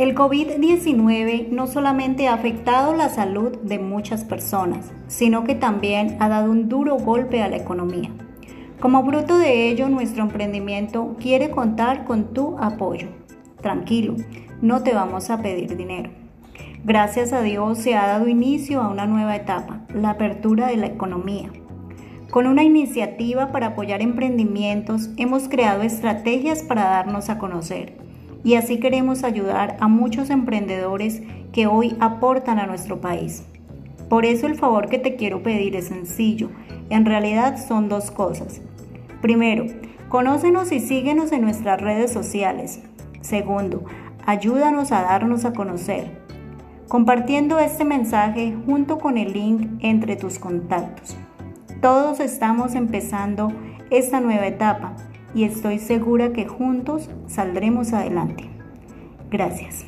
El COVID-19 no solamente ha afectado la salud de muchas personas, sino que también ha dado un duro golpe a la economía. Como fruto de ello, nuestro emprendimiento quiere contar con tu apoyo. Tranquilo, no te vamos a pedir dinero. Gracias a Dios se ha dado inicio a una nueva etapa, la apertura de la economía. Con una iniciativa para apoyar emprendimientos, hemos creado estrategias para darnos a conocer y así queremos ayudar a muchos emprendedores que hoy aportan a nuestro país. Por eso el favor que te quiero pedir es sencillo. En realidad son dos cosas. Primero, conócenos y síguenos en nuestras redes sociales. Segundo, ayúdanos a darnos a conocer, compartiendo este mensaje junto con el link entre tus contactos. Todos estamos empezando esta nueva etapa y estoy segura que juntos saldremos adelante. Gracias.